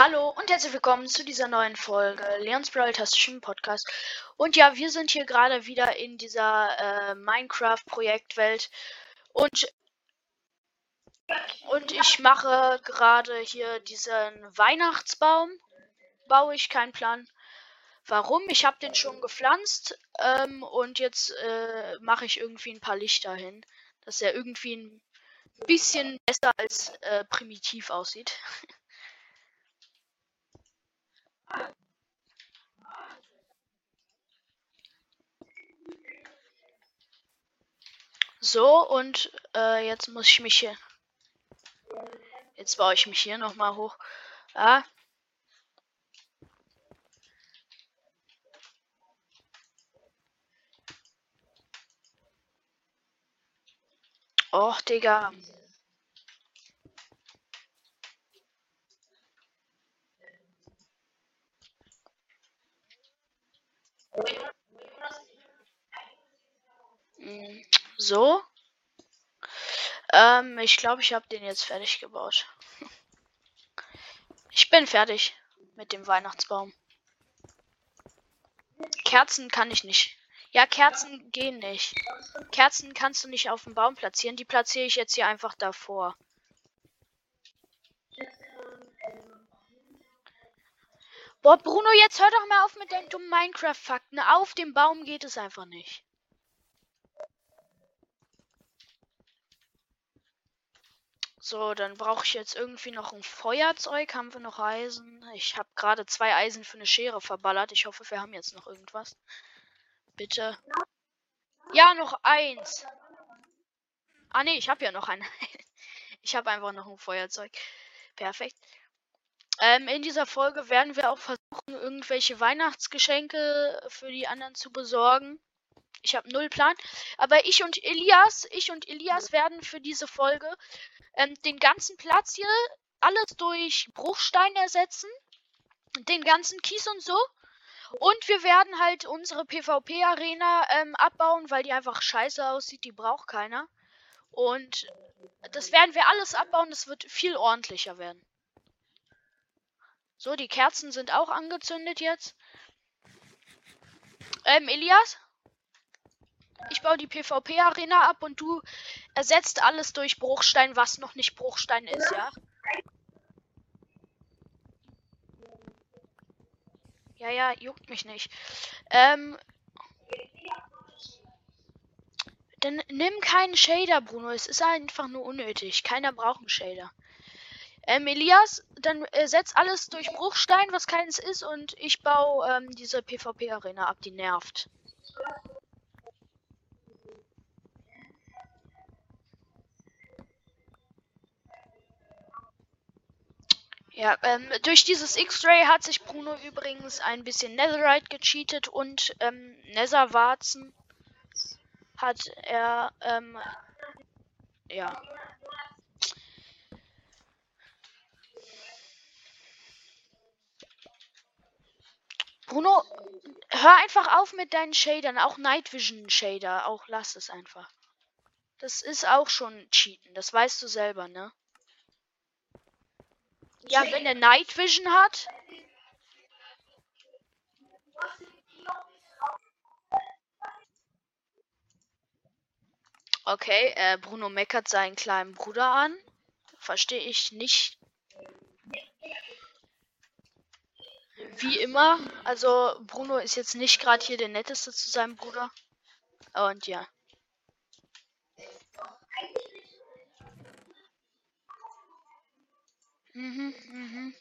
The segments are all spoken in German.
Hallo und herzlich willkommen zu dieser neuen Folge Leons Brawl Tastischen Podcast. Und ja, wir sind hier gerade wieder in dieser äh, Minecraft-Projektwelt und und ich mache gerade hier diesen Weihnachtsbaum. Baue ich keinen Plan. Warum? Ich habe den schon gepflanzt ähm, und jetzt äh, mache ich irgendwie ein paar Lichter hin, dass er irgendwie ein bisschen besser als äh, primitiv aussieht. So, und äh, jetzt muss ich mich hier. Jetzt baue ich mich hier nochmal hoch. Ah. Och, Digga. So. Ähm, ich glaube, ich habe den jetzt fertig gebaut. Ich bin fertig mit dem Weihnachtsbaum. Kerzen kann ich nicht. Ja, Kerzen gehen nicht. Kerzen kannst du nicht auf dem Baum platzieren. Die platziere ich jetzt hier einfach davor. Boah, Bruno, jetzt hör doch mal auf mit deinen dummen Minecraft-Fakten. Auf dem Baum geht es einfach nicht. So, dann brauche ich jetzt irgendwie noch ein Feuerzeug. Haben wir noch Eisen? Ich habe gerade zwei Eisen für eine Schere verballert. Ich hoffe, wir haben jetzt noch irgendwas. Bitte. Ja, noch eins. Ah, nee, ich habe ja noch ein. ich habe einfach noch ein Feuerzeug. Perfekt. Ähm, in dieser Folge werden wir auch versuchen, irgendwelche Weihnachtsgeschenke für die anderen zu besorgen. Ich habe null Plan. Aber ich und Elias, ich und Elias werden für diese Folge ähm, den ganzen Platz hier alles durch Bruchstein ersetzen. Den ganzen Kies und so. Und wir werden halt unsere PvP-Arena ähm, abbauen, weil die einfach scheiße aussieht. Die braucht keiner. Und das werden wir alles abbauen. Das wird viel ordentlicher werden. So, die Kerzen sind auch angezündet jetzt. Ähm, Elias? Ich baue die PvP-Arena ab und du ersetzt alles durch Bruchstein, was noch nicht Bruchstein ist, ja? Ja, ja, juckt mich nicht. Ähm. Dann nimm keinen Shader, Bruno. Es ist einfach nur unnötig. Keiner braucht einen Shader. Ähm, Elias, dann äh, setz alles durch Bruchstein, was keins ist, und ich baue ähm, diese PvP-Arena ab, die nervt. Ja, ähm, durch dieses X-Ray hat sich Bruno übrigens ein bisschen Netherite gecheatet und ähm, Netherwarzen hat er, ähm, ja. Bruno, hör einfach auf mit deinen Shadern, auch Night Vision Shader, auch lass es einfach. Das ist auch schon Cheaten, das weißt du selber, ne? Ja, wenn er Night Vision hat. Okay, äh, Bruno meckert seinen kleinen Bruder an. Verstehe ich nicht. Wie immer, also Bruno ist jetzt nicht gerade hier der netteste zu seinem Bruder. Und ja. Mhm, mhm.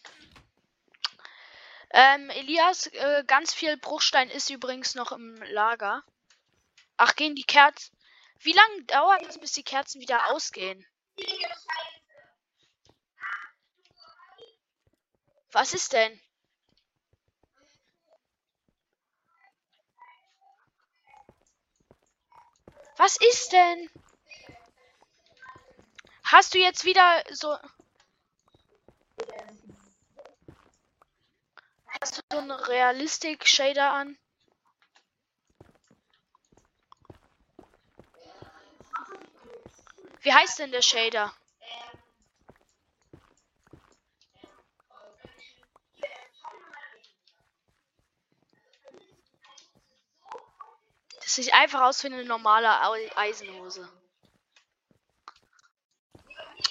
Ähm, Elias, äh, ganz viel Bruchstein ist übrigens noch im Lager. Ach, gehen die Kerzen. Wie lange dauert es, bis die Kerzen wieder ausgehen? Was ist denn? Was ist denn? Hast du jetzt wieder so. hast du so einen Realistik-Shader an? Wie heißt denn der Shader? Das sieht einfach aus wie eine normale Eisenhose.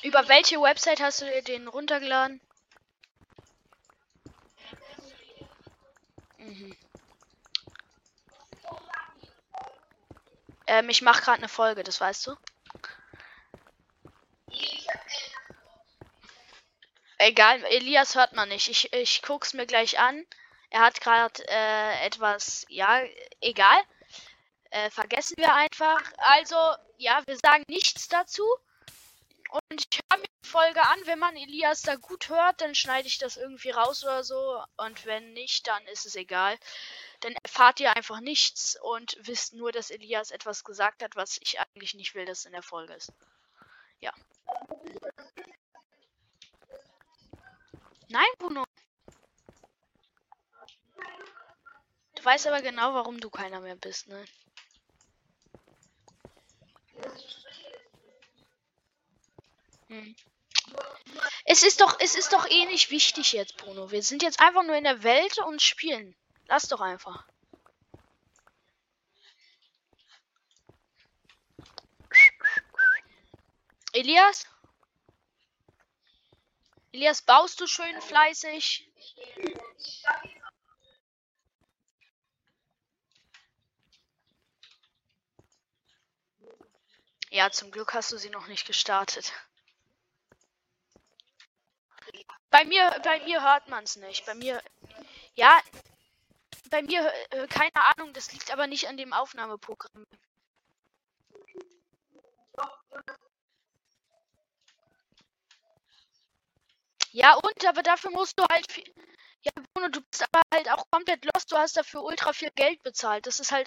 Über welche Website hast du den runtergeladen? Ähm, ich mache gerade eine Folge, das weißt du? Egal, Elias hört man nicht. Ich, ich guck's mir gleich an. Er hat gerade äh, etwas, ja, egal. Äh, vergessen wir einfach. Also, ja, wir sagen nichts dazu. Und ich höre mir die Folge an. Wenn man Elias da gut hört, dann schneide ich das irgendwie raus oder so. Und wenn nicht, dann ist es egal. Dann erfahrt ihr einfach nichts und wisst nur, dass Elias etwas gesagt hat, was ich eigentlich nicht will, dass in der Folge ist. Ja. Nein, Bruno. Du weißt aber genau, warum du keiner mehr bist, ne? Es ist doch, es ist doch eh nicht wichtig jetzt, Bruno. Wir sind jetzt einfach nur in der Welt und spielen. Lass doch einfach. Elias? Elias, baust du schön fleißig? Ja, zum Glück hast du sie noch nicht gestartet. Bei mir, bei mir hört man es nicht. Bei mir, ja, bei mir, äh, keine Ahnung, das liegt aber nicht an dem Aufnahmeprogramm. Ja, und, aber dafür musst du halt viel. Ja, Bruno, du bist aber halt auch komplett lost. Du hast dafür ultra viel Geld bezahlt. Das ist halt